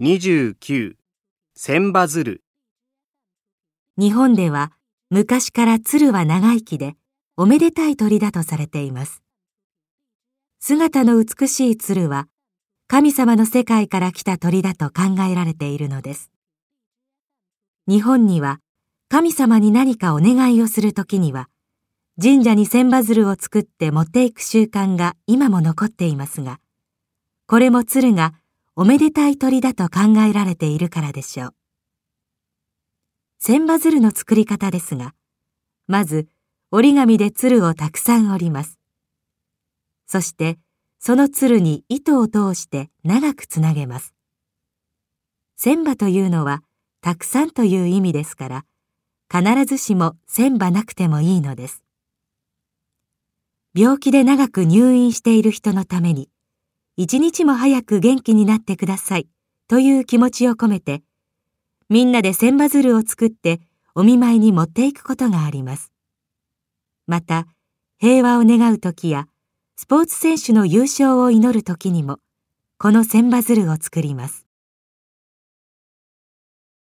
29千羽鶴日本では昔から鶴は長生きでおめでたい鳥だとされています。姿の美しい鶴は神様の世界から来た鳥だと考えられているのです。日本には神様に何かお願いをするときには神社に千羽鶴を作って持っていく習慣が今も残っていますが、これも鶴がおめでたい鳥だと考えられているからでしょう。千羽鶴の作り方ですが、まず折り紙で鶴をたくさん折ります。そしてその鶴に糸を通して長くつなげます。千羽というのはたくさんという意味ですから、必ずしも千羽なくてもいいのです。病気で長く入院している人のために、一日も早く元気になってくださいという気持ちを込めて、みんなで千羽鶴を作ってお見舞いに持っていくことがあります。また、平和を願う時や、スポーツ選手の優勝を祈る時にも、この千羽鶴を作ります。